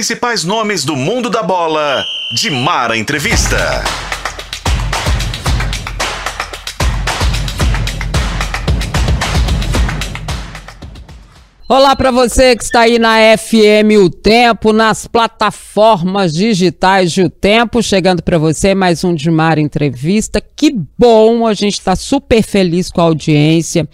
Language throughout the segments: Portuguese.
principais nomes do mundo da bola. De Mara Entrevista. Olá para você que está aí na FM O Tempo, nas plataformas digitais de O Tempo, chegando para você mais um de Mar Entrevista. Que bom, a gente está super feliz com a audiência.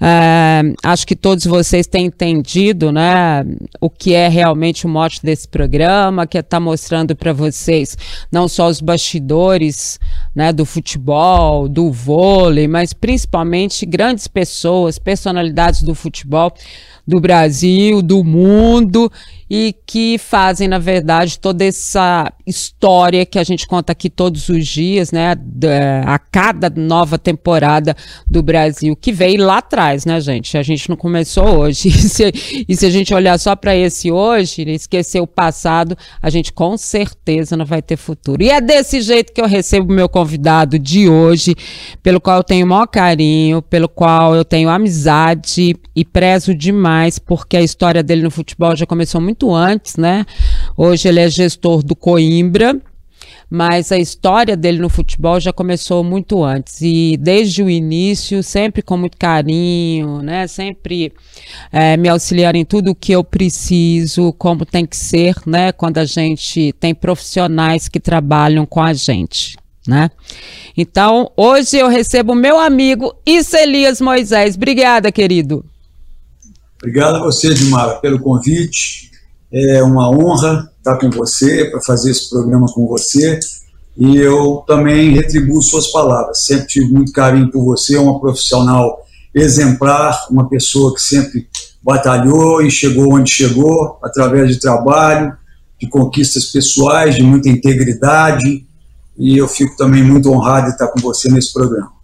É, acho que todos vocês têm entendido, né, o que é realmente o mote desse programa, que é estar tá mostrando para vocês não só os bastidores, né, do futebol, do vôlei, mas principalmente grandes pessoas, personalidades do futebol do Brasil, do mundo e que fazem, na verdade, toda essa história que a gente conta aqui todos os dias, né? A cada nova temporada do Brasil, que veio lá atrás, né, gente? A gente não começou hoje. E se, e se a gente olhar só para esse hoje, esquecer o passado, a gente com certeza não vai ter futuro. E é desse jeito que eu recebo meu convidado de hoje, pelo qual eu tenho o maior carinho, pelo qual eu tenho amizade e prezo demais, porque a história dele no futebol já começou muito muito antes, né? Hoje ele é gestor do Coimbra, mas a história dele no futebol já começou muito antes e desde o início sempre com muito carinho, né? Sempre é, me auxiliar em tudo o que eu preciso, como tem que ser, né? Quando a gente tem profissionais que trabalham com a gente. Né? Então, hoje eu recebo meu amigo Iselias Moisés. Obrigada, querido. Obrigado a você, Dimara, pelo convite. É uma honra estar com você, para fazer esse programa com você. E eu também retribuo suas palavras. Sempre tive muito carinho por você, uma profissional exemplar, uma pessoa que sempre batalhou e chegou onde chegou, através de trabalho, de conquistas pessoais, de muita integridade. E eu fico também muito honrado de estar com você nesse programa.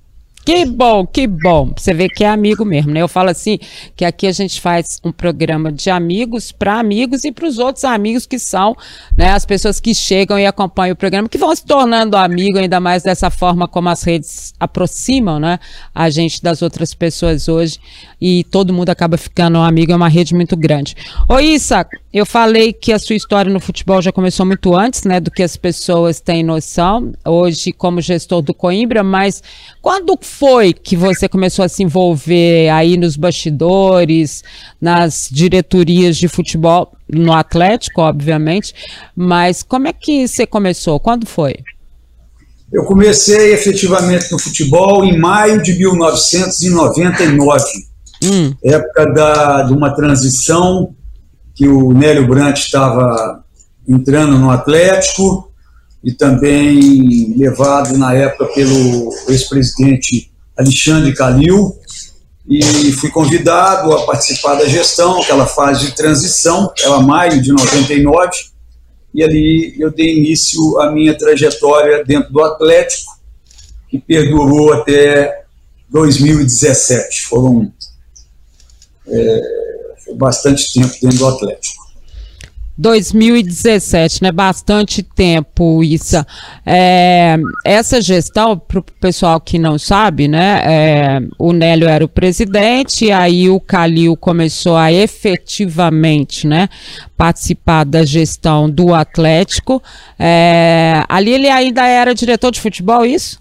Que bom, que bom. Você vê que é amigo mesmo, né? Eu falo assim que aqui a gente faz um programa de amigos para amigos e para os outros amigos que são, né, as pessoas que chegam e acompanham o programa, que vão se tornando amigos ainda mais dessa forma como as redes aproximam, né, a gente das outras pessoas hoje e todo mundo acaba ficando um amigo, é uma rede muito grande. Ô Issa, eu falei que a sua história no futebol já começou muito antes, né, do que as pessoas têm noção, hoje como gestor do Coimbra, mas quando foi que você começou a se envolver aí nos bastidores, nas diretorias de futebol, no Atlético, obviamente, mas como é que você começou? Quando foi? Eu comecei efetivamente no futebol em maio de 1999, hum. época da, de uma transição que o Nélio Brant estava entrando no Atlético e também levado na época pelo ex-presidente Alexandre Calil e fui convidado a participar da gestão, aquela fase de transição, ela maio de 99, e ali eu dei início à minha trajetória dentro do Atlético, que perdurou até 2017. Foram é, bastante tempo dentro do Atlético. 2017, né? Bastante tempo, Issa. É, essa gestão, para o pessoal que não sabe, né? É, o Nélio era o presidente, aí o Calil começou a efetivamente, né? Participar da gestão do Atlético. É, ali ele ainda era diretor de futebol, isso?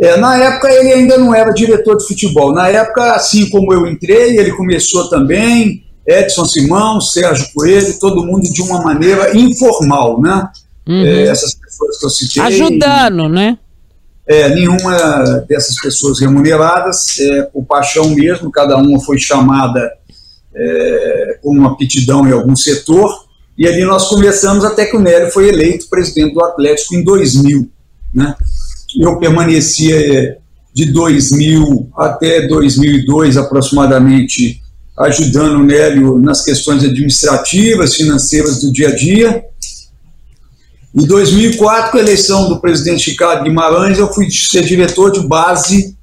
É, na época ele ainda não era diretor de futebol. Na época, assim como eu entrei, ele começou também, Edson Simão, Sérgio Coelho, todo mundo de uma maneira informal, né? Uhum. É, essas pessoas que eu citei. Ajudando, né? É, nenhuma dessas pessoas remuneradas, é, por paixão mesmo, cada uma foi chamada é, com uma aptidão em algum setor, e ali nós começamos até que o Nélio foi eleito presidente do Atlético em 2000, né? Eu permanecia de 2000 até 2002 aproximadamente ajudando o Nélio nas questões administrativas, financeiras do dia a dia. Em 2004, com a eleição do presidente Ricardo Guimarães, eu fui ser diretor de base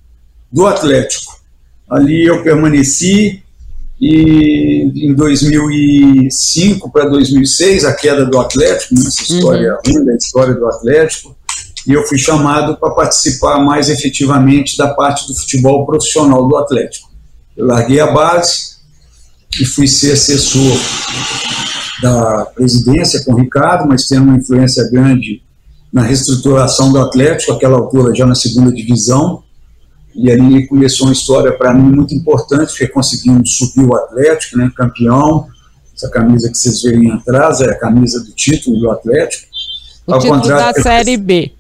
do Atlético. Ali eu permaneci e em 2005 para 2006, a queda do Atlético, nessa né, história uhum. a história do Atlético, e eu fui chamado para participar mais efetivamente da parte do futebol profissional do Atlético. Eu larguei a base e fui ser assessor da presidência com o Ricardo, mas tendo uma influência grande na reestruturação do Atlético, aquela altura já na segunda divisão, e ali começou uma história para mim muito importante, porque conseguimos subir o Atlético, né, campeão, essa camisa que vocês veem atrás é a camisa do título do Atlético. O Ao título da Série B.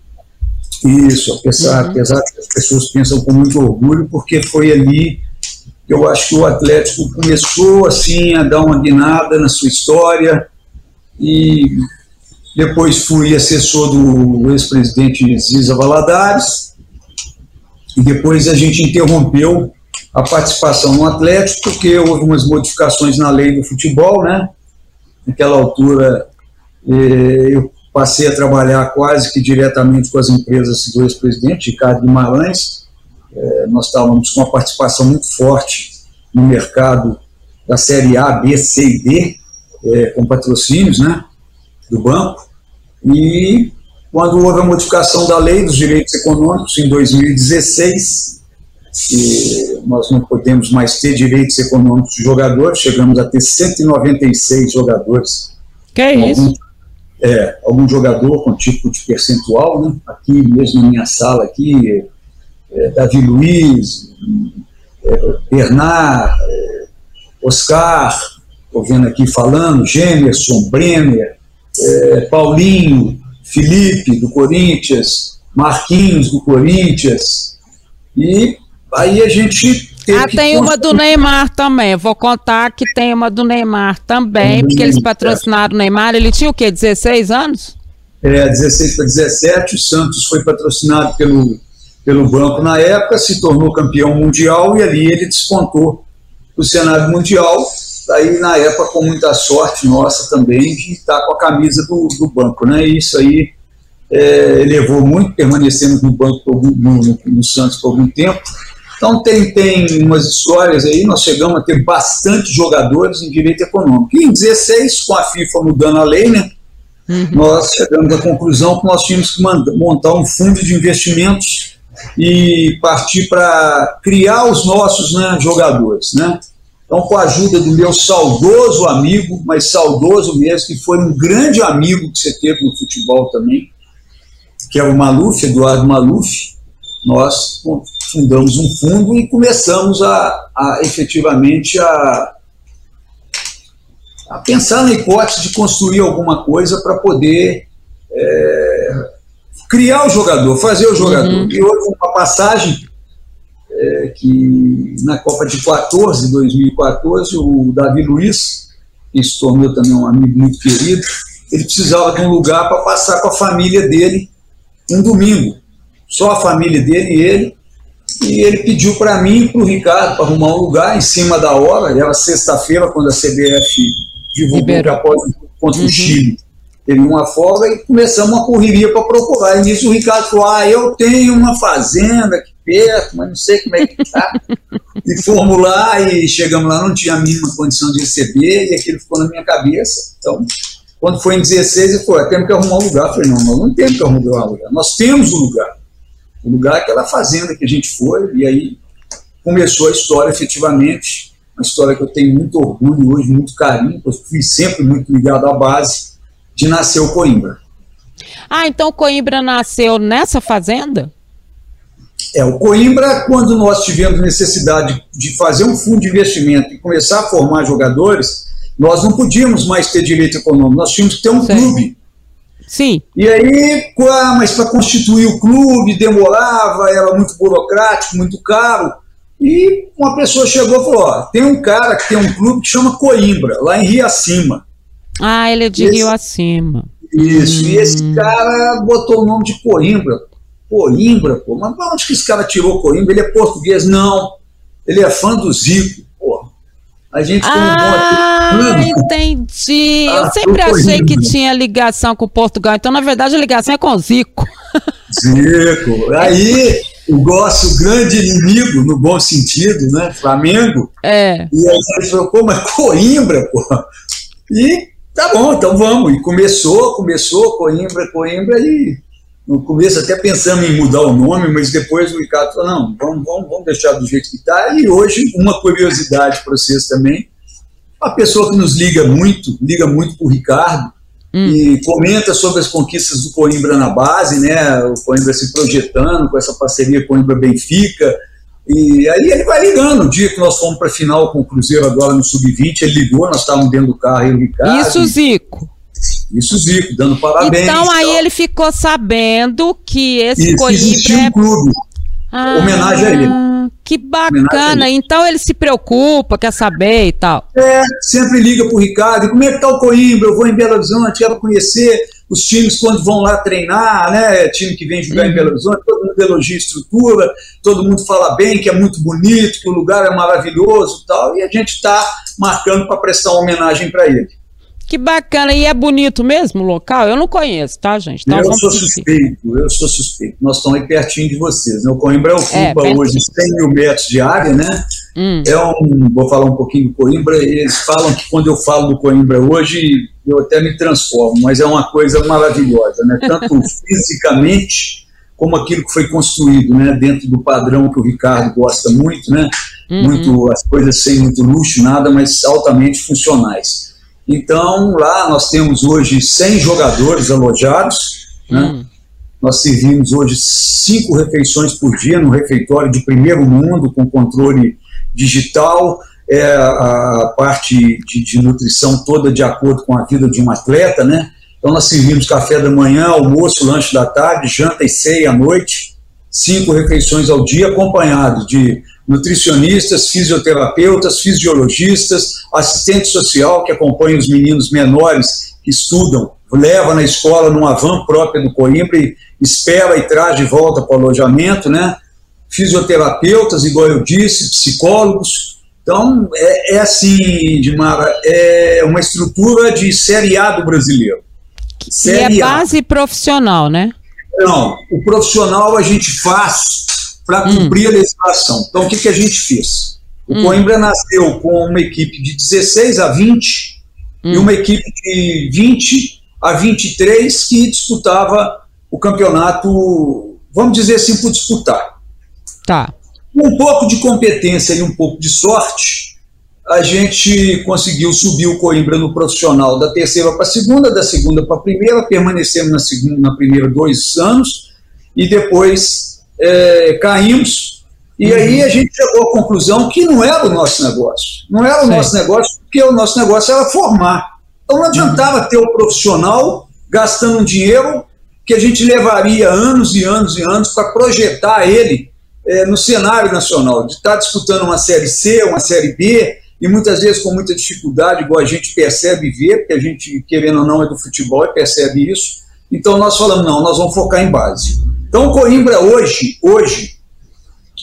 Isso, apesar, uhum. apesar que as pessoas pensam com muito orgulho, porque foi ali eu acho que o Atlético começou assim a dar uma guinada na sua história e depois fui assessor do ex-presidente Ziza Valadares e depois a gente interrompeu a participação no Atlético porque houve umas modificações na lei do futebol, né? Naquela altura eh, eu passei a trabalhar quase que diretamente com as empresas do ex-presidente, Ricardo Guimarães. É, nós estávamos com uma participação muito forte no mercado da Série A, B, C e D, é, com patrocínios né, do banco. E quando houve a modificação da lei dos direitos econômicos, em 2016, nós não podemos mais ter direitos econômicos de jogadores, chegamos a ter 196 jogadores. Que é isso? é, algum jogador com tipo de percentual, né? aqui mesmo na minha sala, aqui, é, Davi Luiz, é, Bernard, é, Oscar, estou vendo aqui falando, Gemerson, Brenner, Paulinho, Felipe, do Corinthians, Marquinhos, do Corinthians, e aí a gente ah, tem uma do Neymar também. Vou contar que tem uma do Neymar também, porque eles patrocinaram o Neymar. Ele tinha o quê? 16 anos? É, 16 para 17. O Santos foi patrocinado pelo, pelo banco na época, se tornou campeão mundial e ali ele despontou o cenário mundial. Aí, na época, com muita sorte nossa também, de estar com a camisa do, do banco. Né? E isso aí é, elevou muito, permanecemos no banco, no, no, no Santos por algum tempo então tem, tem umas histórias aí, nós chegamos a ter bastante jogadores em direito econômico. E em 16, com a FIFA mudando a lei, né, uhum. nós chegamos à conclusão que nós tínhamos que montar um fundo de investimentos e partir para criar os nossos né, jogadores. Né? Então, com a ajuda do meu saudoso amigo, mas saudoso mesmo, que foi um grande amigo que você teve no futebol também, que é o Maluf, Eduardo Maluf, nós fundamos um fundo e começamos a, a efetivamente a, a, pensar na hipótese de construir alguma coisa para poder é, criar o jogador, fazer o jogador. Uhum. E houve uma passagem é, que na Copa de 14, 2014, o Davi Luiz, que se tornou também um amigo muito querido, ele precisava de um lugar para passar com a família dele um domingo só a família dele e ele. E ele pediu para mim e para o Ricardo para arrumar um lugar em cima da hora. Era sexta-feira, quando a CBF divulgou que após contra uhum. o Chile teve uma folga e começamos uma correria para procurar. E nisso o Ricardo falou: Ah, eu tenho uma fazenda aqui perto, mas não sei como é que está. e fomos lá e chegamos lá, não tinha a mínima condição de receber, e aquilo ficou na minha cabeça. Então, quando foi em 16, ele falou: é, Temos que arrumar um lugar. Eu falei: Não, nós não temos que arrumar um lugar. Nós temos um lugar. O lugar, aquela fazenda que a gente foi, e aí começou a história efetivamente, uma história que eu tenho muito orgulho hoje, muito carinho, eu fui sempre muito ligado à base, de nascer o Coimbra. Ah, então o Coimbra nasceu nessa fazenda? É, o Coimbra, quando nós tivemos necessidade de fazer um fundo de investimento e começar a formar jogadores, nós não podíamos mais ter direito econômico, nós tínhamos que ter um Sim. clube. Sim. E aí, mas para constituir o clube demorava, era muito burocrático, muito caro. E uma pessoa chegou e falou: ó, tem um cara que tem um clube que chama Coimbra, lá em Rio Acima. Ah, ele é de esse, Rio Acima. Isso, hum. e esse hum. cara botou o nome de Coimbra. Coimbra, pô, mas onde que esse cara tirou Coimbra? Ele é português? Não. Ele é fã do Zico. A gente tem ah, um bom entendi. Ah, Eu sempre achei que tinha ligação com Portugal. Então, na verdade, a ligação é com o Zico. Zico. Aí, o nosso grande inimigo, no bom sentido, né? Flamengo. É. E aí ele falou, pô, mas Coimbra, pô. E tá bom, então vamos. E começou, começou, Coimbra, Coimbra, e no começo até pensamos em mudar o nome, mas depois o Ricardo falou, não, vamos, vamos, vamos deixar do jeito que está. E hoje, uma curiosidade para vocês também, Uma pessoa que nos liga muito, liga muito para o Ricardo, hum. e comenta sobre as conquistas do Coimbra na base, né? O Coimbra se projetando com essa parceria Coimbra-Benfica. E aí ele vai ligando. O dia que nós fomos para a final com o Cruzeiro agora no Sub-20, ele ligou, nós estávamos dentro do carro, e o Ricardo. Isso, Zico. Isso, Zico, dando parabéns. Então aí tal. ele ficou sabendo que esse Isso, Coimbra. É... um clube. Ah, homenagem a ele. Que bacana. Então ele se preocupa, quer saber e tal. É, sempre liga pro Ricardo. Como é que tá o Coimbra? Eu vou em Belo Horizonte, quero conhecer os times quando vão lá treinar, né? Time que vem jogar uhum. em Belo Horizonte, todo mundo elogia a estrutura, todo mundo fala bem, que é muito bonito, que o lugar é maravilhoso e tal. E a gente está marcando para prestar uma homenagem para ele. Que bacana. E é bonito mesmo o local? Eu não conheço, tá, gente? Então, eu sou suspeito, eu sou suspeito. Nós estamos aí pertinho de vocês. Né? O Coimbra ocupa é, hoje 100 mil metros de área, né? Hum. É um, vou falar um pouquinho do Coimbra. Eles falam que quando eu falo do Coimbra hoje, eu até me transformo, mas é uma coisa maravilhosa, né? Tanto fisicamente como aquilo que foi construído, né? Dentro do padrão que o Ricardo gosta muito, né? Uhum. Muito as coisas sem muito luxo, nada, mas altamente funcionais. Então, lá nós temos hoje 100 jogadores alojados, né? Hum. Nós servimos hoje cinco refeições por dia no refeitório de primeiro mundo, com controle digital, é, a parte de, de, nutrição toda de acordo com a vida de um atleta, né? Então nós servimos café da manhã, almoço, lanche da tarde, janta e ceia à noite, cinco refeições ao dia, acompanhado de nutricionistas, fisioterapeutas, fisiologistas, assistente social que acompanha os meninos menores que estudam, leva na escola numa van própria do Coimbra e espera e traz de volta para o alojamento, né? Fisioterapeutas, igual eu disse, psicólogos. Então, é, é assim, Dimara, é uma estrutura de série A do brasileiro. Série e é base profissional, né? Não, o profissional a gente faz para hum. cumprir hum. a legislação. Então, o que, que a gente fez? O hum. Coimbra nasceu com uma equipe de 16 a 20 hum. e uma equipe de 20 a 23 que disputava o campeonato, vamos dizer assim, por disputar. Tá. Com um pouco de competência e um pouco de sorte, a gente conseguiu subir o Coimbra no profissional da terceira para a segunda, da segunda para a primeira, permanecemos na, segunda, na primeira dois anos e depois é, caímos, e uhum. aí a gente chegou à conclusão que não era o nosso negócio. Não era o Sim. nosso negócio, porque o nosso negócio era formar. Então não adiantava uhum. ter o profissional gastando um dinheiro que a gente levaria anos e anos e anos para projetar ele é, no cenário nacional, de estar tá disputando uma Série C, uma Série B, e muitas vezes com muita dificuldade, igual a gente percebe e vê, porque a gente, querendo ou não, é do futebol e percebe isso. Então nós falamos, não, nós vamos focar em base. Então, o Coimbra hoje, hoje,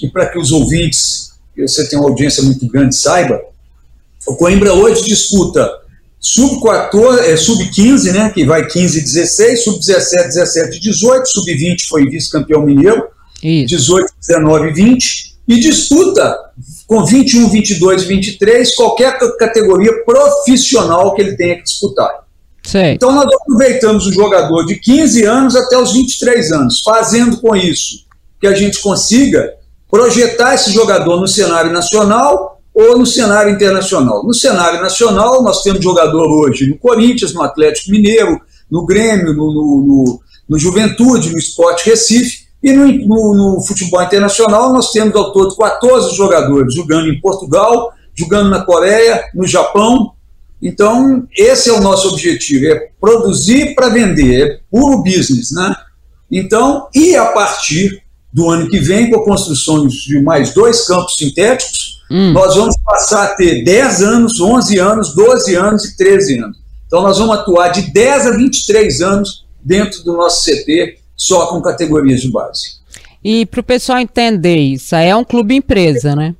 e para que os ouvintes, você tem uma audiência muito grande, saiba, o Coimbra hoje disputa sub-14, é, sub-15, né, que vai 15 e 16, sub-17, 17 e 18, sub-20 foi vice-campeão mineiro, Isso. 18, 19 e 20, e disputa com 21, 22 e 23 qualquer categoria profissional que ele tenha que disputar. Sei. Então nós aproveitamos o jogador de 15 anos até os 23 anos, fazendo com isso que a gente consiga projetar esse jogador no cenário nacional ou no cenário internacional. No cenário nacional, nós temos jogador hoje no Corinthians, no Atlético Mineiro, no Grêmio, no, no, no, no Juventude, no Esporte Recife, e no, no, futebol internacional nós temos ao todo 14 jogadores jogando em Portugal, jogando na Coreia, no Japão, então, esse é o nosso objetivo, é produzir para vender, é puro business, né? Então, e a partir do ano que vem, com a construção de mais dois campos sintéticos, hum. nós vamos passar a ter 10 anos, 11 anos, 12 anos e 13 anos. Então, nós vamos atuar de 10 a 23 anos dentro do nosso CT, só com categorias de base. E para o pessoal entender isso, é um clube empresa, né?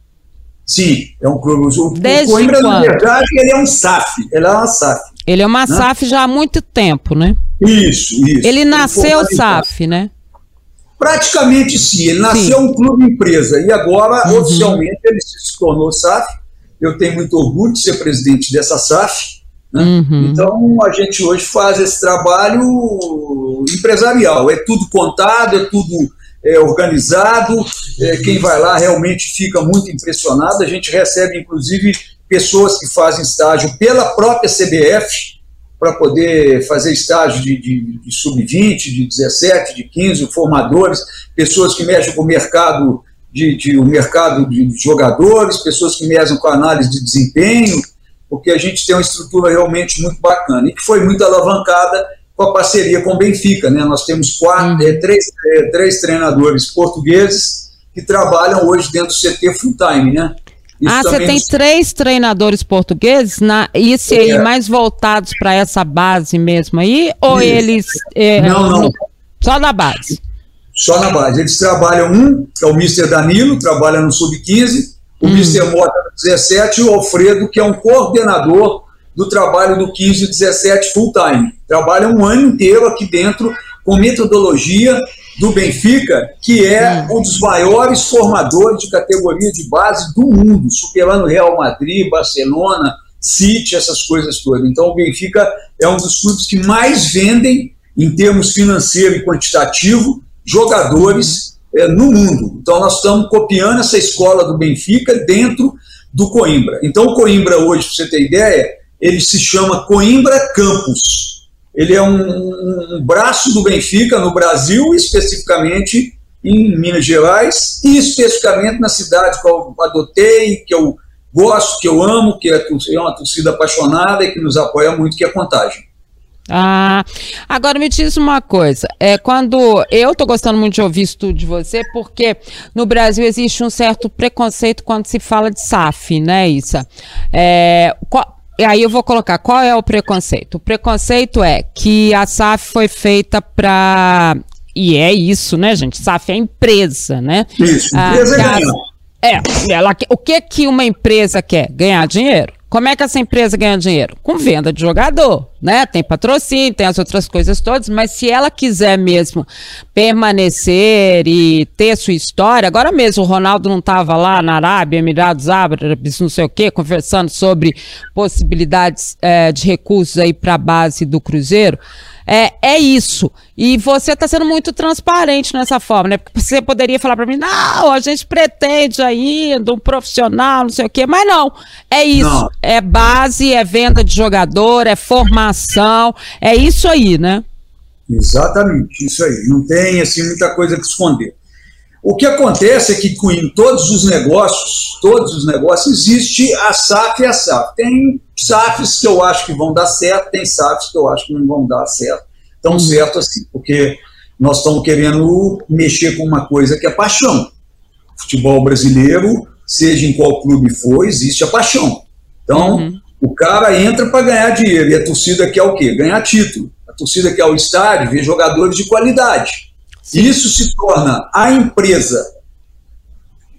Sim, é um clube. O, Desde o Coimbra, quando? na verdade, ele é um SAF. Ele é uma SAF. Ele é uma né? SAF já há muito tempo, né? Isso, isso. Ele nasceu SAF, né? Praticamente sim. Ele nasceu sim. um clube empresa e agora, uhum. oficialmente, ele se tornou SAF. Eu tenho muito orgulho de ser presidente dessa SAF. Né? Uhum. Então, a gente hoje faz esse trabalho empresarial. É tudo contado, é tudo é, organizado. É, quem vai lá realmente fica muito impressionado. A gente recebe, inclusive, pessoas que fazem estágio pela própria CBF, para poder fazer estágio de, de, de sub-20, de 17, de 15, formadores, pessoas que mexem com o mercado de, de, o mercado de jogadores, pessoas que mexem com análise de desempenho, porque a gente tem uma estrutura realmente muito bacana e que foi muito alavancada com a parceria com o Benfica. Né? Nós temos quatro, é, três, é, três treinadores portugueses que trabalham hoje dentro do CT full time, né? Isso ah, você tem nos... três treinadores portugueses, na, isso aí, é. mais voltados para essa base mesmo aí? Ou isso. eles. É, não, não. No, só na base? Só na base. Eles trabalham um, que é o Mr. Danilo, trabalha no Sub-15, o hum. Mr. Mota no 17 e o Alfredo, que é um coordenador do trabalho do 15 e 17 full time. Trabalha um ano inteiro aqui dentro com metodologia do Benfica, que é hum. um dos maiores formadores de categoria de base do mundo, superando Real Madrid, Barcelona, City, essas coisas todas. Então, o Benfica é um dos clubes que mais vendem, em termos financeiro e quantitativo, jogadores é, no mundo. Então, nós estamos copiando essa escola do Benfica dentro do Coimbra. Então, o Coimbra, hoje, para você ter ideia, ele se chama Coimbra Campus ele é um, um braço do Benfica no Brasil, especificamente em Minas Gerais, e especificamente na cidade que eu adotei, que eu gosto, que eu amo, que é, uma torcida apaixonada e que nos apoia muito, que é Contagem. Ah, agora me diz uma coisa, é quando eu tô gostando muito de ouvir isso tudo de você, porque no Brasil existe um certo preconceito quando se fala de SAF, né, Issa? É, qual, e aí eu vou colocar qual é o preconceito. O preconceito é que a SAF foi feita para e é isso, né, gente? SAF é empresa, né? Isso, empresa ah, é, ela, o que que uma empresa quer? Ganhar dinheiro. Como é que essa empresa ganha dinheiro? Com venda de jogador, né? Tem patrocínio, tem as outras coisas todas, mas se ela quiser mesmo permanecer e ter sua história, agora mesmo o Ronaldo não estava lá na Arábia, Emirados Árabes, não sei o quê, conversando sobre possibilidades é, de recursos aí para a base do Cruzeiro. É, é isso. E você está sendo muito transparente nessa forma, né? Porque você poderia falar para mim, não, a gente pretende ainda um profissional, não sei o quê, mas não. É isso. Não. É base, é venda de jogador, é formação, é isso aí, né? Exatamente, isso aí. Não tem assim muita coisa que esconder. O que acontece é que em todos os negócios, todos os negócios, existe a SAF e a SAF. Tem SAFs que eu acho que vão dar certo, tem SAFs que eu acho que não vão dar certo. Tão certo assim, porque nós estamos querendo mexer com uma coisa que é paixão. Futebol brasileiro, seja em qual clube for, existe a paixão. Então, uhum. o cara entra para ganhar dinheiro e a torcida quer o quê? Ganhar título. A torcida quer o estádio, ver jogadores de qualidade. Sim. Isso se torna a empresa,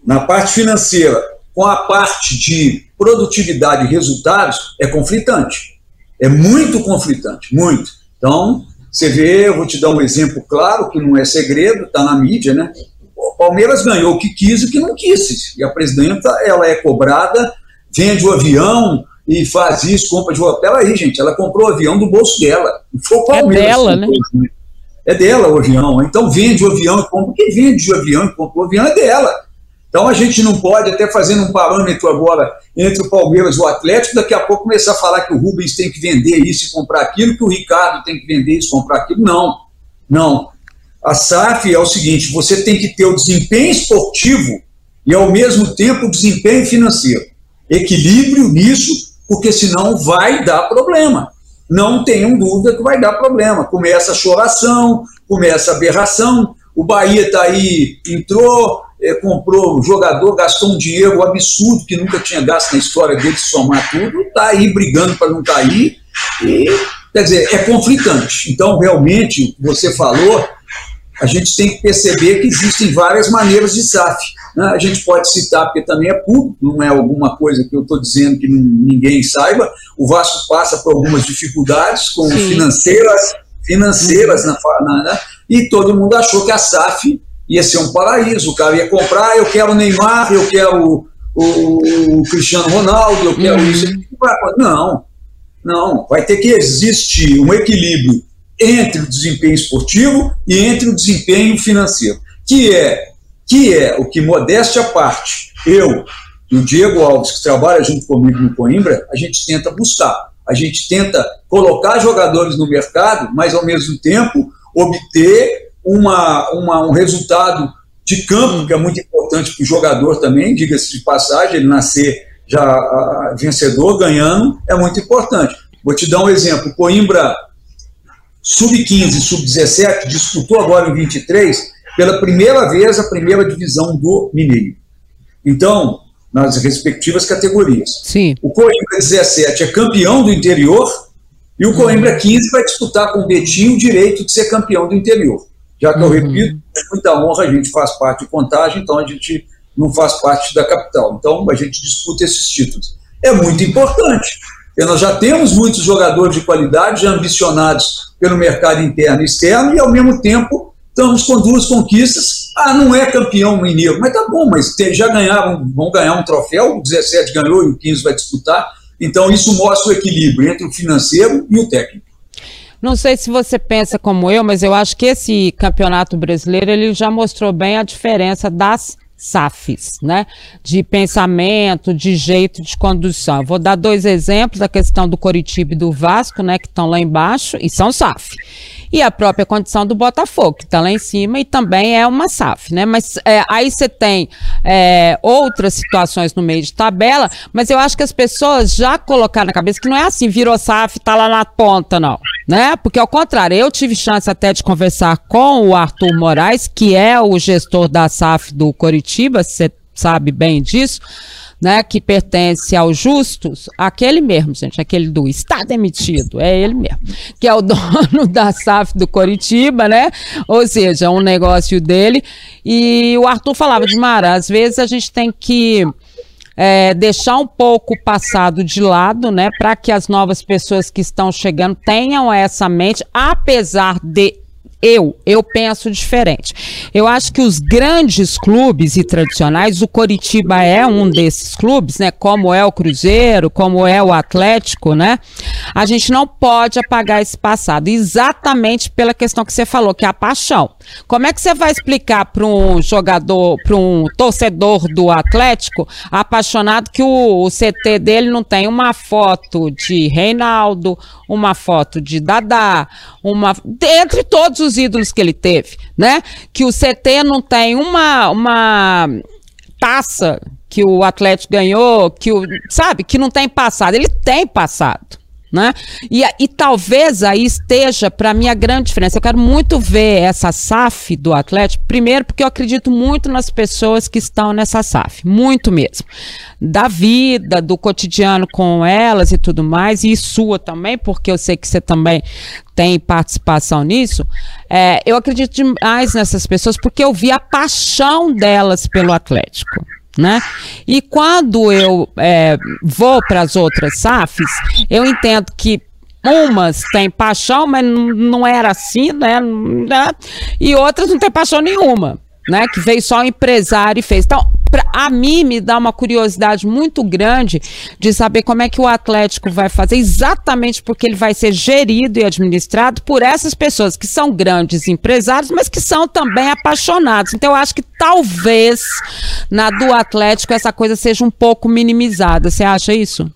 na parte financeira, com a parte de produtividade e resultados, é conflitante. É muito conflitante, muito. Então, você vê, eu vou te dar um exemplo claro, que não é segredo, está na mídia, né? O Palmeiras ganhou o que quis e o que não quis. E a presidenta, ela é cobrada, vende o avião e faz isso, compra de hotel. Aí, gente, ela comprou o avião do bolso dela. Não foi o Palmeiras. É dela, né? é dela o avião. Então vende o avião e compra. Quem vende o avião e compra o avião é dela. Então a gente não pode, até fazendo um parâmetro agora entre o Palmeiras e o Atlético, daqui a pouco começar a falar que o Rubens tem que vender isso e comprar aquilo, que o Ricardo tem que vender isso e comprar aquilo. Não, não. A SAF é o seguinte: você tem que ter o desempenho esportivo e ao mesmo tempo o desempenho financeiro. Equilíbrio nisso, porque senão vai dar problema não tenham dúvida que vai dar problema. Começa a choração, começa a aberração. O Bahia está aí, entrou, é, comprou jogador, gastou um dinheiro absurdo que nunca tinha gasto na história dele, somar tudo, está aí brigando para não aí. E, quer dizer, é conflitante. Então, realmente, você falou, a gente tem que perceber que existem várias maneiras de SAF. Né? A gente pode citar, porque também é público, não é alguma coisa que eu estou dizendo que ninguém saiba. O Vasco passa por algumas dificuldades com Sim. financeiras, financeiras uhum. na, na, né? e todo mundo achou que a SAF ia ser um paraíso. O cara ia comprar, eu quero o Neymar, eu quero o, o, o Cristiano Ronaldo, eu quero uhum. isso. Não, não. Vai ter que existir um equilíbrio entre o desempenho esportivo e entre o desempenho financeiro, que é que é o que, modéstia à parte, eu, e o Diego Alves, que trabalha junto comigo no Coimbra, a gente tenta buscar. A gente tenta colocar jogadores no mercado, mas ao mesmo tempo obter uma, uma, um resultado de campo, que é muito importante para o jogador também, diga-se de passagem, ele nascer já vencedor, ganhando, é muito importante. Vou te dar um exemplo. Coimbra Sub-15 e Sub-17 disputou agora em 23 pela primeira vez a primeira divisão do Mineiro. Então, nas respectivas categorias. Sim. O Coimbra 17 é campeão do interior e o Coimbra 15 vai disputar com o Betinho o direito de ser campeão do interior. Já que eu uhum. repito, é muita honra, a gente faz parte de contagem, então a gente não faz parte da capital. Então a gente disputa esses títulos. É muito importante, porque nós já temos muitos jogadores de qualidade, já ambicionados pelo mercado interno e externo, e ao mesmo tempo Estamos com duas conquistas. Ah, não é campeão mineiro, mas tá bom, mas já ganharam, vão ganhar um troféu, o 17 ganhou e o 15 vai disputar. Então isso mostra o equilíbrio entre o financeiro e o técnico. Não sei se você pensa como eu, mas eu acho que esse campeonato brasileiro ele já mostrou bem a diferença das SAFs, né? De pensamento, de jeito de condução. Eu vou dar dois exemplos, a questão do Coritiba e do Vasco, né? Que estão lá embaixo e são SAF e a própria condição do Botafogo, que está lá em cima e também é uma SAF, né? Mas é, aí você tem é, outras situações no meio de tabela, mas eu acho que as pessoas já colocaram na cabeça que não é assim, virou SAF, está lá na ponta, não. Né? Porque ao contrário, eu tive chance até de conversar com o Arthur Moraes, que é o gestor da SAF do Coritiba, você sabe bem disso né, que pertence aos justos, aquele mesmo, gente, aquele do está demitido, é ele mesmo, que é o dono da SAF do Coritiba, né? Ou seja, um negócio dele. E o Arthur falava de Mara, às vezes a gente tem que é, deixar um pouco o passado de lado, né, para que as novas pessoas que estão chegando tenham essa mente, apesar de eu, eu penso diferente. Eu acho que os grandes clubes e tradicionais, o Coritiba é um desses clubes, né? Como é o Cruzeiro, como é o Atlético, né? A gente não pode apagar esse passado, exatamente pela questão que você falou, que é a paixão. Como é que você vai explicar para um jogador, para um torcedor do Atlético, apaixonado que o, o CT dele não tem uma foto de Reinaldo, uma foto de Dadá, uma entre todos os ídolos que ele teve, né? Que o CT não tem uma uma taça que o Atlético ganhou, que o sabe, que não tem passado. Ele tem passado. Né? E, e talvez aí esteja para mim a grande diferença. Eu quero muito ver essa SAF do Atlético, primeiro porque eu acredito muito nas pessoas que estão nessa SAF, muito mesmo. Da vida, do cotidiano com elas e tudo mais, e sua também, porque eu sei que você também tem participação nisso. É, eu acredito demais nessas pessoas porque eu vi a paixão delas pelo Atlético né? E quando eu é, vou para as outras SAFs, eu entendo que umas têm paixão, mas não era assim, né? E outras não têm paixão nenhuma né? Que veio só o empresário e fez. Então, pra, a mim me dá uma curiosidade muito grande de saber como é que o Atlético vai fazer, exatamente porque ele vai ser gerido e administrado por essas pessoas que são grandes empresários, mas que são também apaixonados. Então, eu acho que talvez na do Atlético essa coisa seja um pouco minimizada. Você acha isso?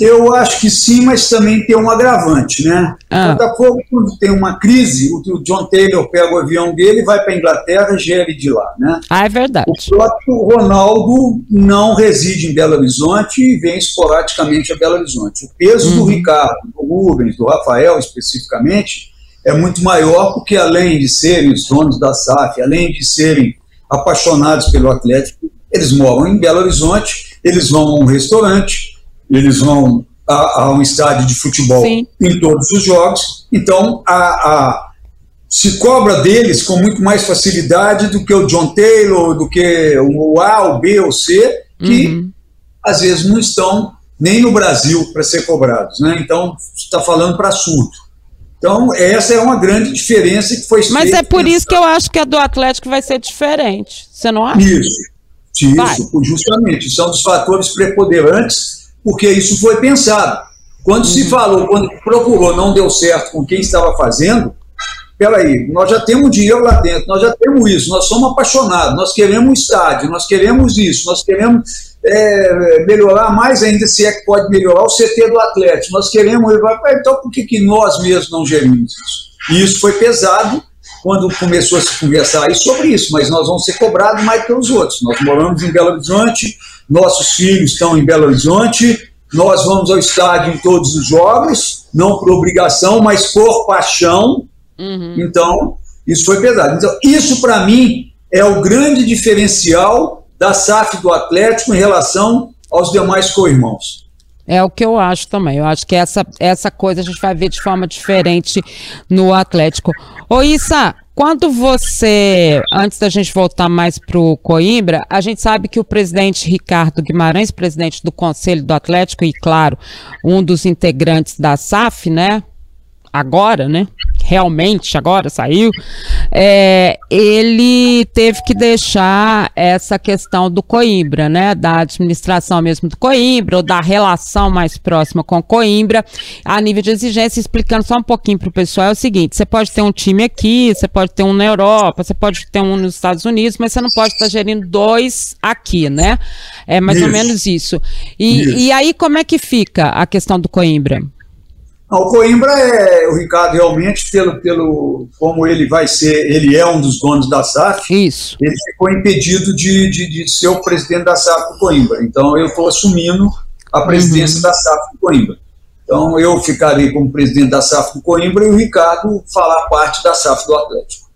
Eu acho que sim, mas também tem um agravante, né? Ah. Botafogo, quando tem uma crise, o John Taylor pega o avião dele, vai para a Inglaterra e gere de lá, né? Ah, é verdade. O próprio Ronaldo não reside em Belo Horizonte e vem esporadicamente a Belo Horizonte. O peso uhum. do Ricardo, do Rubens, do Rafael especificamente, é muito maior porque além de serem os donos da SAF, além de serem apaixonados pelo Atlético, eles moram em Belo Horizonte, eles vão a um restaurante, eles vão a, a um estádio de futebol Sim. em todos os jogos, então a, a, se cobra deles com muito mais facilidade do que o John Taylor, do que o A, o B, o C, que uhum. às vezes não estão nem no Brasil para ser cobrados. Né? Então, está falando para surdo. Então, essa é uma grande diferença que foi Mas é por isso que eu acho que a do Atlético vai ser diferente. Você não acha? Isso, isso vai. justamente. São os fatores preponderantes porque isso foi pensado. Quando uhum. se falou, quando procurou, não deu certo com quem estava fazendo, peraí, nós já temos dinheiro lá dentro, nós já temos isso, nós somos apaixonados, nós queremos um estádio, nós queremos isso, nós queremos é, melhorar mais ainda, se é que pode melhorar, o CT do Atlético, nós queremos, então por que, que nós mesmos não gerimos isso? E isso foi pesado quando começou a se conversar aí sobre isso, mas nós vamos ser cobrados mais que os outros. Nós moramos em Belo Horizonte, nossos filhos estão em Belo Horizonte, nós vamos ao estádio em todos os jogos, não por obrigação, mas por paixão. Uhum. Então, isso foi pesado. Então, isso para mim é o grande diferencial da SAF do Atlético em relação aos demais co-irmãos. É o que eu acho também. Eu acho que essa, essa coisa a gente vai ver de forma diferente no Atlético. Ô Issa, quando você, antes da gente voltar mais para o Coimbra, a gente sabe que o presidente Ricardo Guimarães, presidente do Conselho do Atlético e, claro, um dos integrantes da SAF, né? Agora, né? Realmente agora saiu, é, ele teve que deixar essa questão do Coimbra, né, da administração mesmo do Coimbra, ou da relação mais próxima com Coimbra, a nível de exigência, explicando só um pouquinho para o pessoal, é o seguinte, você pode ter um time aqui, você pode ter um na Europa, você pode ter um nos Estados Unidos, mas você não pode estar gerindo dois aqui, né? É mais isso. ou menos isso. E, isso. e aí, como é que fica a questão do Coimbra? O Coimbra é o Ricardo realmente pelo pelo como ele vai ser, ele é um dos donos da SAF. Isso. Ele ficou impedido de, de, de ser o presidente da SAF do Coimbra. Então eu estou assumindo a presidência uhum. da SAF do Coimbra. Então eu ficarei como presidente da SAF do Coimbra e o Ricardo falar parte da SAF do Atlético.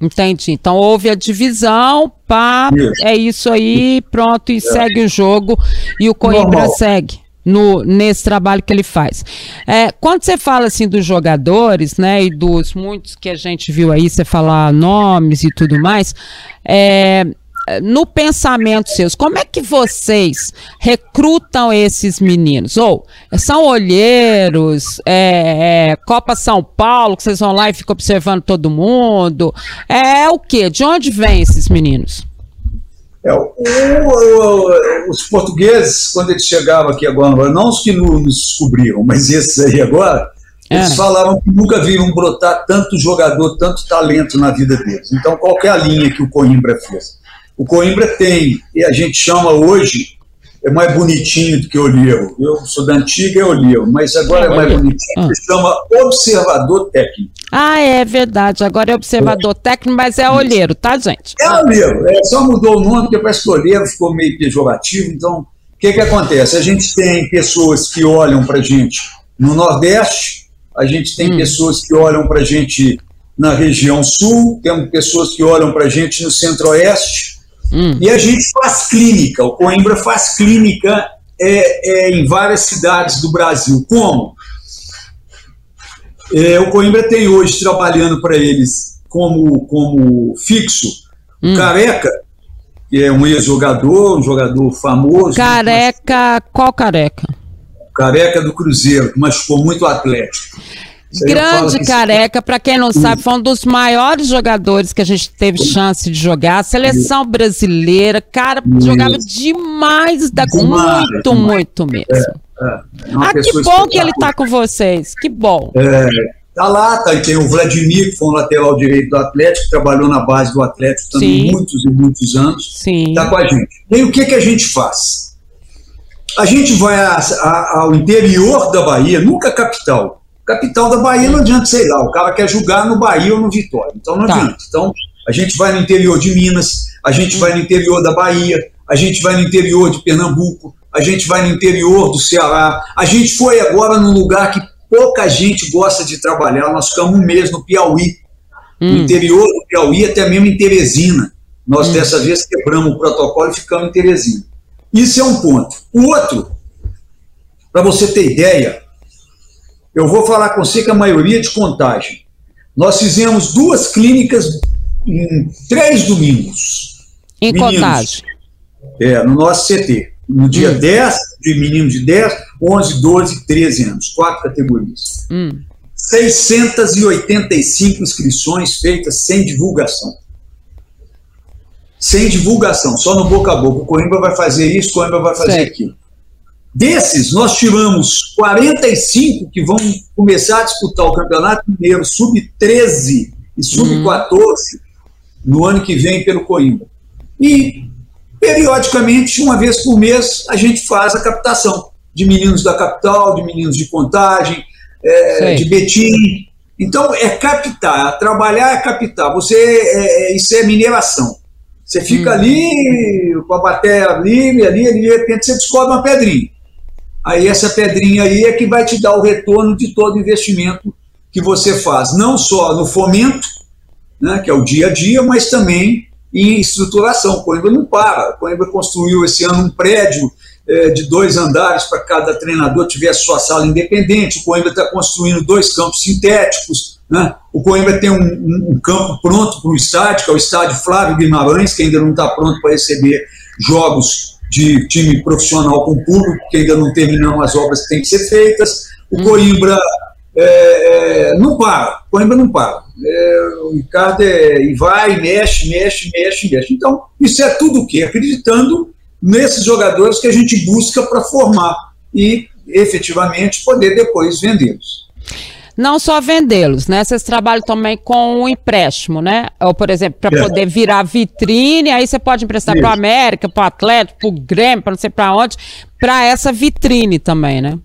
Entendi. Então houve a divisão, pá, isso. é isso aí, pronto, e é. segue o jogo e o Coimbra Normal. segue no, nesse trabalho que ele faz. É, quando você fala assim dos jogadores, né, e dos muitos que a gente viu aí, você falar nomes e tudo mais, é, no pensamento seus, como é que vocês recrutam esses meninos? Ou são olheiros, é, é, Copa São Paulo, que vocês vão lá e ficam observando todo mundo? É, é o quê? De onde vêm esses meninos? É, o, o, os portugueses, quando eles chegavam aqui agora, não os que nos descobriram, mas esses aí agora, é. eles falavam que nunca viram brotar tanto jogador, tanto talento na vida deles. Então, qual é a linha que o Coimbra fez? O Coimbra tem, e a gente chama hoje é mais bonitinho do que olheiro. Eu sou da antiga, é olheiro, mas agora é, mais bonitinho, ah. se chama observador técnico. Ah, é verdade. Agora é observador é. técnico, mas é olheiro, tá, gente? É ah. olheiro. É, só mudou o nome, porque parece que olheiro ficou meio pejorativo. Então, o que, que acontece? A gente tem pessoas que olham para gente no Nordeste, a gente tem hum. pessoas que olham para gente na região Sul, temos pessoas que olham para gente no Centro-Oeste, Hum. E a gente faz clínica, o Coimbra faz clínica é, é, em várias cidades do Brasil. Como? É, o Coimbra tem hoje trabalhando para eles como, como fixo hum. Careca, que é um ex-jogador, um jogador famoso. Careca, qual careca? Careca do Cruzeiro, que machucou muito o Atlético. Grande careca, para quem não sabe, foi um dos maiores jogadores que a gente teve chance de jogar. Seleção brasileira, cara, jogava demais, da, demais, muito, muito mesmo. É, é, ah, que bom que ele tá com vocês, que bom. É, tá lá, tá, tem o Vladimir, que foi um lateral direito do Atlético, trabalhou na base do Atlético também Sim. muitos e muitos anos. Sim. Tá com a gente. E o que, que a gente faz? A gente vai a, a, ao interior da Bahia, nunca capital, Capital da Bahia não adianta, sei lá, o cara quer julgar no Bahia ou no Vitória. Então não tá. adianta. Então a gente vai no interior de Minas, a gente vai no interior da Bahia, a gente vai no interior de Pernambuco, a gente vai no interior do Ceará. A gente foi agora num lugar que pouca gente gosta de trabalhar. Nós ficamos um mês no Piauí, hum. no interior do Piauí, até mesmo em Teresina. Nós hum. dessa vez quebramos o protocolo e ficamos em Teresina. Isso é um ponto. O outro, para você ter ideia, eu vou falar com você que a maioria de contagem. Nós fizemos duas clínicas em três domingos. Em meninos, contagem? É, no nosso CT. No dia hum. 10, de meninos de 10, 11, 12, 13 anos. Quatro categorias. Hum. 685 inscrições feitas sem divulgação. Sem divulgação, só no boca a boca. O Coimbra vai fazer isso, o Coimbra vai fazer certo. aquilo. Desses, nós tiramos 45 que vão começar a disputar o Campeonato Mineiro Sub-13 e sub-14 no ano que vem pelo Coimbra. E, periodicamente, uma vez por mês, a gente faz a captação de meninos da capital, de meninos de contagem, é, de Betim. Então, é captar, trabalhar é captar. Você, é, é, isso é mineração. Você fica hum. ali com a bateria livre, ali, ali, de repente você descobre uma pedrinha. Aí essa pedrinha aí é que vai te dar o retorno de todo investimento que você faz, não só no fomento, né, que é o dia a dia, mas também em estruturação. Coimbra não para. Coimbra construiu esse ano um prédio é, de dois andares para cada treinador tiver sua sala independente. O Coimbra está construindo dois campos sintéticos. Né? O Coimbra tem um, um, um campo pronto para o estádio, que é o estádio Flávio Guimarães, que ainda não está pronto para receber jogos de time profissional com público, que ainda não terminam as obras que têm que ser feitas. O hum. Coimbra é, é, não para, o Coimbra não para. É, o Ricardo é, vai, mexe, mexe, mexe, mexe. Então, isso é tudo o quê? Acreditando nesses jogadores que a gente busca para formar e efetivamente poder depois vendê-los. Não só vendê-los, né? Vocês trabalham também com o empréstimo, né? Ou, por exemplo, para é. poder virar vitrine, aí você pode emprestar para o América, para o Atlético, para o Grêmio, para não sei para onde, para essa vitrine também, né?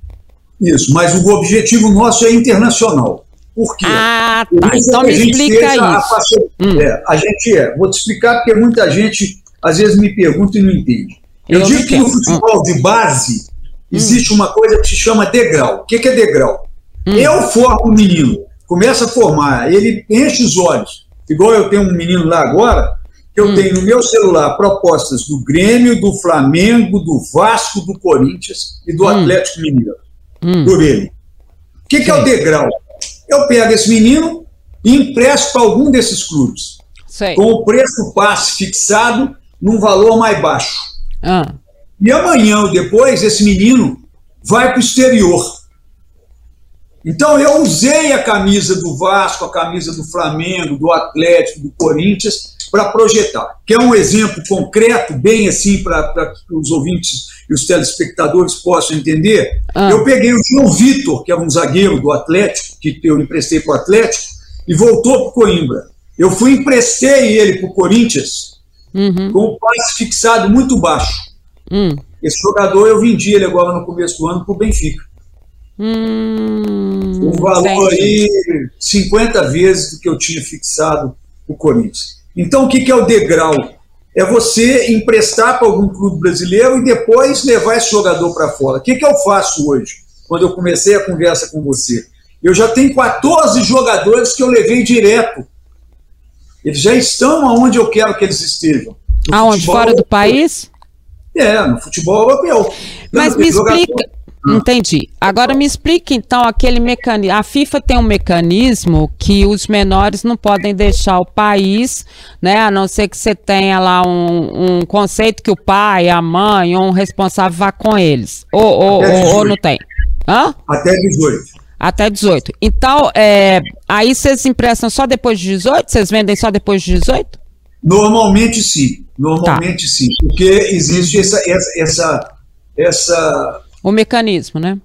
Isso, mas o objetivo nosso é internacional. Por quê? Ah, tá. então me explica isso. A, hum. é, a gente é. Vou te explicar porque muita gente às vezes me pergunta e não entende. Eu, Eu digo que no futebol hum. de base existe hum. uma coisa que se chama degrau. O que, que é degrau? Hum. Eu formo um menino, começa a formar, ele enche os olhos. Igual eu tenho um menino lá agora, que eu hum. tenho no meu celular propostas do Grêmio, do Flamengo, do Vasco, do Corinthians e do hum. Atlético Mineiro. Hum. Por ele. O que, que é o degrau? Eu pego esse menino e empresto para algum desses clubes. Sei. Com o preço passe fixado num valor mais baixo. Ah. E amanhã ou depois, esse menino vai para o exterior. Então eu usei a camisa do Vasco, a camisa do Flamengo, do Atlético, do Corinthians para projetar. Que é um exemplo concreto, bem assim, para que os ouvintes e os telespectadores possam entender. Ah. Eu peguei o João Vitor, que era um zagueiro do Atlético, que eu emprestei para o Atlético, e voltou para o Coimbra. Eu fui emprestei ele para o Corinthians uhum. com um passe fixado muito baixo. Hum. Esse jogador eu vendi ele agora no começo do ano para o Benfica. Hum, um valor aí 50 vezes do que eu tinha fixado o Corinthians. Então o que, que é o degrau? É você emprestar para algum clube brasileiro e depois levar esse jogador para fora. O que, que eu faço hoje? Quando eu comecei a conversa com você, eu já tenho 14 jogadores que eu levei direto. Eles já estão aonde eu quero que eles estejam. Aonde? Fora do país? É, no futebol europeu. Mas me explica, Entendi. Agora me explique então aquele mecanismo. A FIFA tem um mecanismo que os menores não podem deixar o país, né? A não ser que você tenha lá um, um conceito que o pai, a mãe ou um responsável vá com eles. Ou, ou, ou, ou não tem? Hã? Até 18. Até 18. Então, é, aí vocês emprestam só depois de 18? Vocês vendem só depois de 18? Normalmente sim. Normalmente tá. sim. Porque existe essa, essa, essa, essa o mecanismo, né?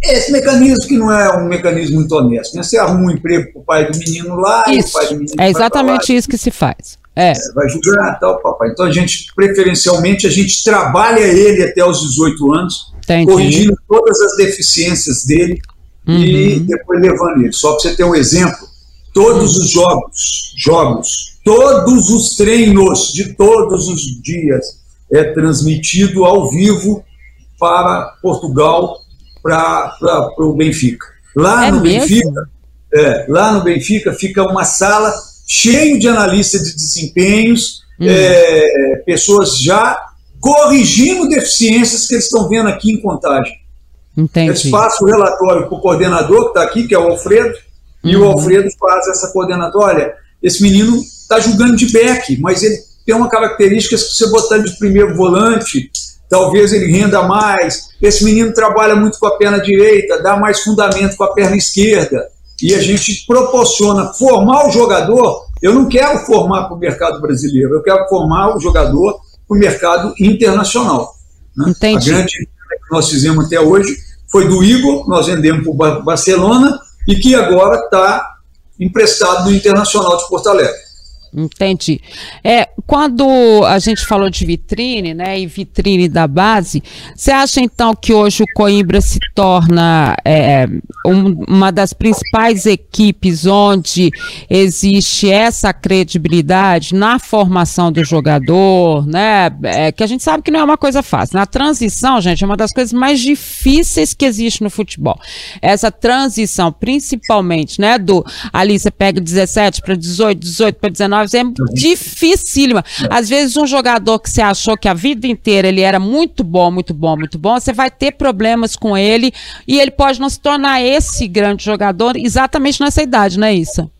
Esse mecanismo que não é um mecanismo muito honesto. Né? Você arruma um emprego para o pai do menino lá isso. e o pai do menino É exatamente isso que se faz. É. é vai julgar tal, papai. Então a gente, preferencialmente, a gente trabalha ele até os 18 anos, Entendi. corrigindo todas as deficiências dele uhum. e depois levando ele. Só para você ter um exemplo, todos os jogos, jogos, todos os treinos de todos os dias é transmitido ao vivo para Portugal, para o Benfica. Lá é no mesmo? Benfica, é, lá no Benfica fica uma sala cheia de analistas de desempenhos, hum. é, pessoas já corrigindo deficiências que eles estão vendo aqui em contagem. Entendi. Eles passam o relatório para o coordenador que está aqui, que é o Alfredo, uhum. e o uhum. Alfredo faz essa coordenatória. Olha, esse menino está jogando de back, mas ele tem uma característica que se você botar de primeiro volante, talvez ele renda mais. Esse menino trabalha muito com a perna direita, dá mais fundamento com a perna esquerda. E a gente proporciona formar o jogador. Eu não quero formar para o mercado brasileiro, eu quero formar o jogador para o mercado internacional. Né? Entendi. A grande que nós fizemos até hoje foi do Igor, nós vendemos para o Barcelona e que agora está emprestado do Internacional de Porto Alegre. Entendi. É, quando a gente falou de vitrine, né, e vitrine da base, você acha então que hoje o Coimbra se torna é, um, uma das principais equipes onde existe essa credibilidade na formação do jogador, né, é, que a gente sabe que não é uma coisa fácil. Na transição, gente, é uma das coisas mais difíceis que existe no futebol. Essa transição, principalmente, né, do ali você pega 17 para 18, 18 para 19, é dificílima. Às vezes, um jogador que você achou que a vida inteira ele era muito bom, muito bom, muito bom, você vai ter problemas com ele e ele pode não se tornar esse grande jogador exatamente nessa idade, não é isso?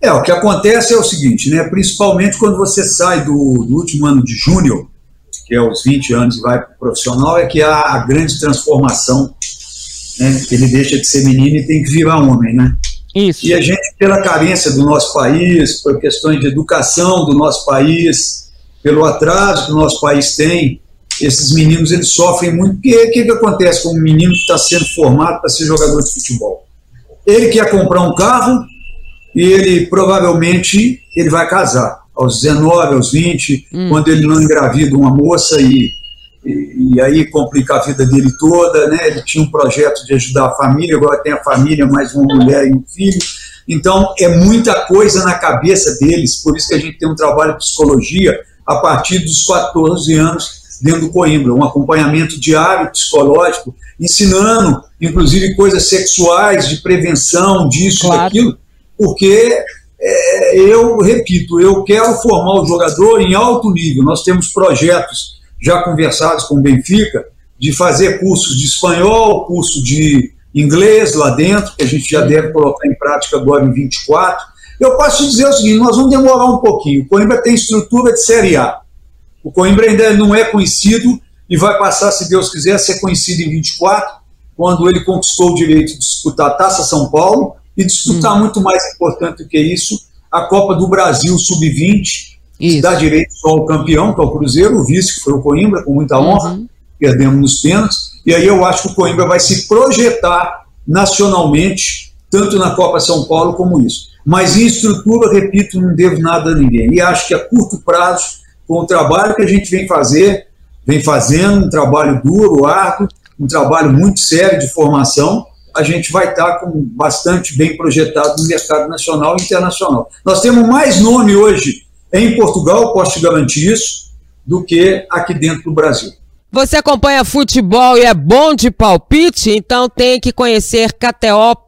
É, o que acontece é o seguinte, né? Principalmente quando você sai do, do último ano de júnior, que é os 20 anos e vai para o profissional, é que há a grande transformação. Né? Ele deixa de ser menino e tem que virar homem, né? Isso. E a gente, pela carência do nosso país, por questões de educação do nosso país, pelo atraso que o nosso país tem, esses meninos eles sofrem muito. O que, que, que acontece com um menino que está sendo formado para ser jogador de futebol? Ele quer comprar um carro e ele provavelmente ele vai casar aos 19, aos 20, hum. quando ele não engravida uma moça e e, e, aí complica a vida dele toda, né? Ele tinha um projeto de ajudar a família, agora tem a família, mais uma mulher e um filho. Então, é muita coisa na cabeça deles, por isso que a gente tem um trabalho de psicologia a partir dos 14 anos dentro do Coimbra, um acompanhamento diário psicológico, ensinando, inclusive, coisas sexuais, de prevenção, disso, claro. daquilo, porque é, eu, repito, eu quero formar o jogador em alto nível. Nós temos projetos já conversados com o Benfica, de fazer cursos de espanhol, curso de inglês lá dentro, que a gente já deve colocar em prática agora em 24. Eu posso te dizer o seguinte: nós vamos demorar um pouquinho. O Coimbra tem estrutura de Série A. O Coimbra ainda não é conhecido e vai passar, se Deus quiser, a ser conhecido em 24, quando ele conquistou o direito de disputar a Taça São Paulo e disputar hum. muito mais importante do que isso, a Copa do Brasil Sub-20, isso. Dá direito só ao campeão, que é o Cruzeiro, o vice, que foi o Coimbra, com muita honra, uhum. perdemos nos pênaltis. E aí eu acho que o Coimbra vai se projetar nacionalmente, tanto na Copa São Paulo como isso. Mas em estrutura, repito, não devo nada a ninguém. E acho que a curto prazo, com o trabalho que a gente vem fazer, vem fazendo, um trabalho duro, árduo, um trabalho muito sério de formação, a gente vai estar com bastante bem projetado no mercado nacional e internacional. Nós temos mais nome hoje em Portugal, posso te garantir isso, do que aqui dentro do Brasil. Você acompanha futebol e é bom de palpite? Então tem que conhecer KTO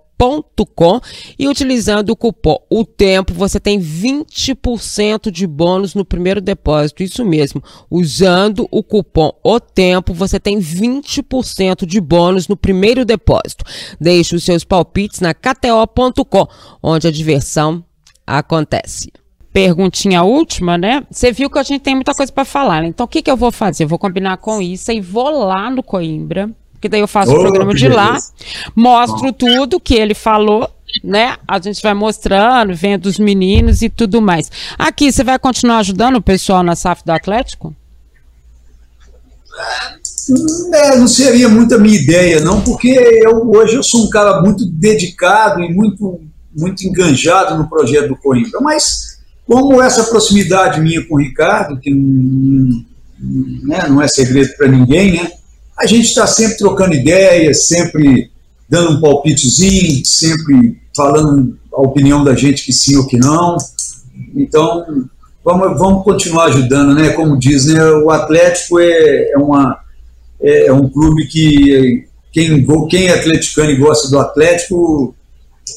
com e utilizando o cupom O Tempo você tem 20% de bônus no primeiro depósito. Isso mesmo. Usando o cupom O Tempo você tem 20% de bônus no primeiro depósito. Deixe os seus palpites na KTO.com, onde a diversão acontece perguntinha última, né? Você viu que a gente tem muita coisa para falar, né? Então, o que, que eu vou fazer? Eu vou combinar com isso e vou lá no Coimbra porque daí eu faço oh, o programa de lá, mostro oh. tudo que ele falou, né? A gente vai mostrando, vendo os meninos e tudo mais. Aqui, você vai continuar ajudando o pessoal na SAF do Atlético? É, não seria muito a minha ideia, não, porque eu, hoje eu sou um cara muito dedicado e muito, muito enganjado no projeto do Coimbra, mas como essa proximidade minha com o Ricardo, que não, né, não é segredo para ninguém, né? A gente está sempre trocando ideias, sempre dando um palpitezinho, sempre falando a opinião da gente que sim ou que não. Então, vamos, vamos continuar ajudando, né? Como diz, né? o Atlético é, é, uma, é, é um clube que quem, quem é atleticano e gosta do Atlético,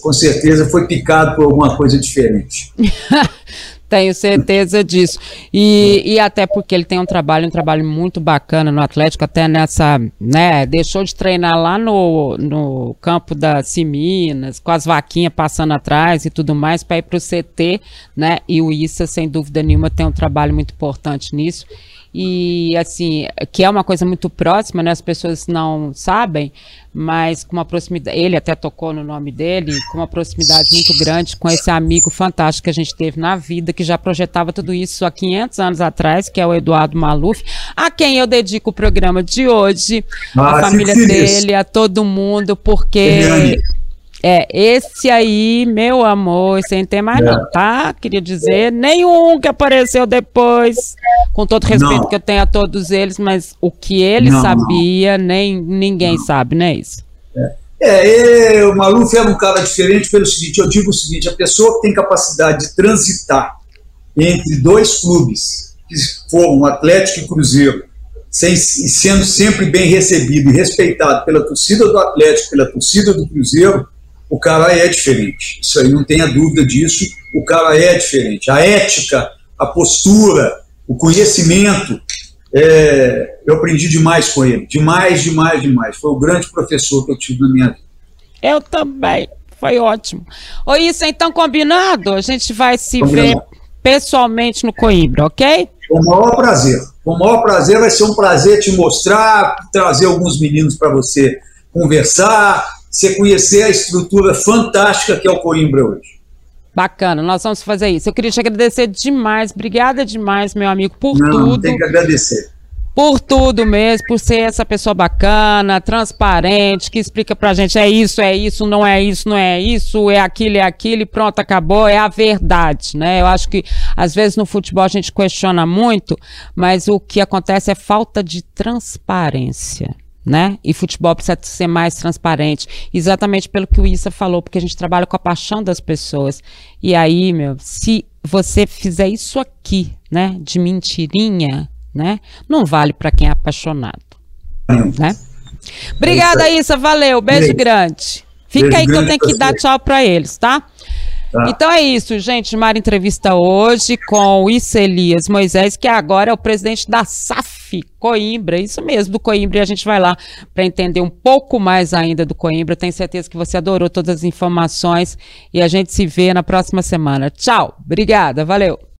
com certeza foi picado por alguma coisa diferente. Tenho certeza disso. E, e até porque ele tem um trabalho, um trabalho muito bacana no Atlético, até nessa, né? Deixou de treinar lá no, no campo da Ciminas, com as vaquinhas passando atrás e tudo mais, para ir para o CT, né? E o Issa, sem dúvida nenhuma, tem um trabalho muito importante nisso e assim, que é uma coisa muito próxima, né? As pessoas não sabem, mas com uma proximidade, ele até tocou no nome dele, com uma proximidade muito grande com esse amigo fantástico que a gente teve na vida, que já projetava tudo isso há 500 anos atrás, que é o Eduardo Maluf, a quem eu dedico o programa de hoje, ah, a família dele, a todo mundo, porque é, esse aí, meu amor, sem ter mais é. não, tá? Queria dizer, nenhum que apareceu depois, com todo respeito não. que eu tenho a todos eles, mas o que ele não, sabia, nem ninguém sabe, não é isso? É, é, o Maluf era um cara diferente pelo seguinte, eu digo o seguinte, a pessoa que tem capacidade de transitar entre dois clubes, que foram Atlético e Cruzeiro, sem, sendo sempre bem recebido e respeitado pela torcida do Atlético, pela torcida do Cruzeiro, o cara é diferente. Isso aí não tenha dúvida disso, o cara é diferente. A ética, a postura, o conhecimento, é, eu aprendi demais com ele. Demais, demais, demais. Foi o grande professor que eu tive na minha vida. Eu também. Foi ótimo. Ô, isso então combinado? A gente vai se combinado. ver pessoalmente no Coimbra, ok? Com o maior prazer. Com o maior prazer, vai ser um prazer te mostrar, trazer alguns meninos para você conversar, você conhecer a estrutura fantástica que é o Coimbra hoje. Bacana, nós vamos fazer isso. Eu queria te agradecer demais, obrigada demais, meu amigo, por não, tudo. Tem que agradecer. Por tudo mesmo, por ser essa pessoa bacana, transparente, que explica pra gente é isso, é isso, não é isso, não é isso, é aquilo, é aquilo, e pronto, acabou, é a verdade, né? Eu acho que às vezes no futebol a gente questiona muito, mas o que acontece é falta de transparência né? E futebol precisa ser mais transparente, exatamente pelo que o Issa falou, porque a gente trabalha com a paixão das pessoas. E aí, meu, se você fizer isso aqui, né, de mentirinha, né, não vale para quem é apaixonado, né? Obrigada, é Issa, valeu, beijo, beijo. grande. Fica beijo aí que eu tenho que dar tchau para eles, tá? Tá. Então é isso, gente. Mara entrevista hoje com o Issa Elias Moisés, que agora é o presidente da SAF Coimbra. Isso mesmo, do Coimbra. E a gente vai lá para entender um pouco mais ainda do Coimbra. Tenho certeza que você adorou todas as informações. E a gente se vê na próxima semana. Tchau. Obrigada. Valeu.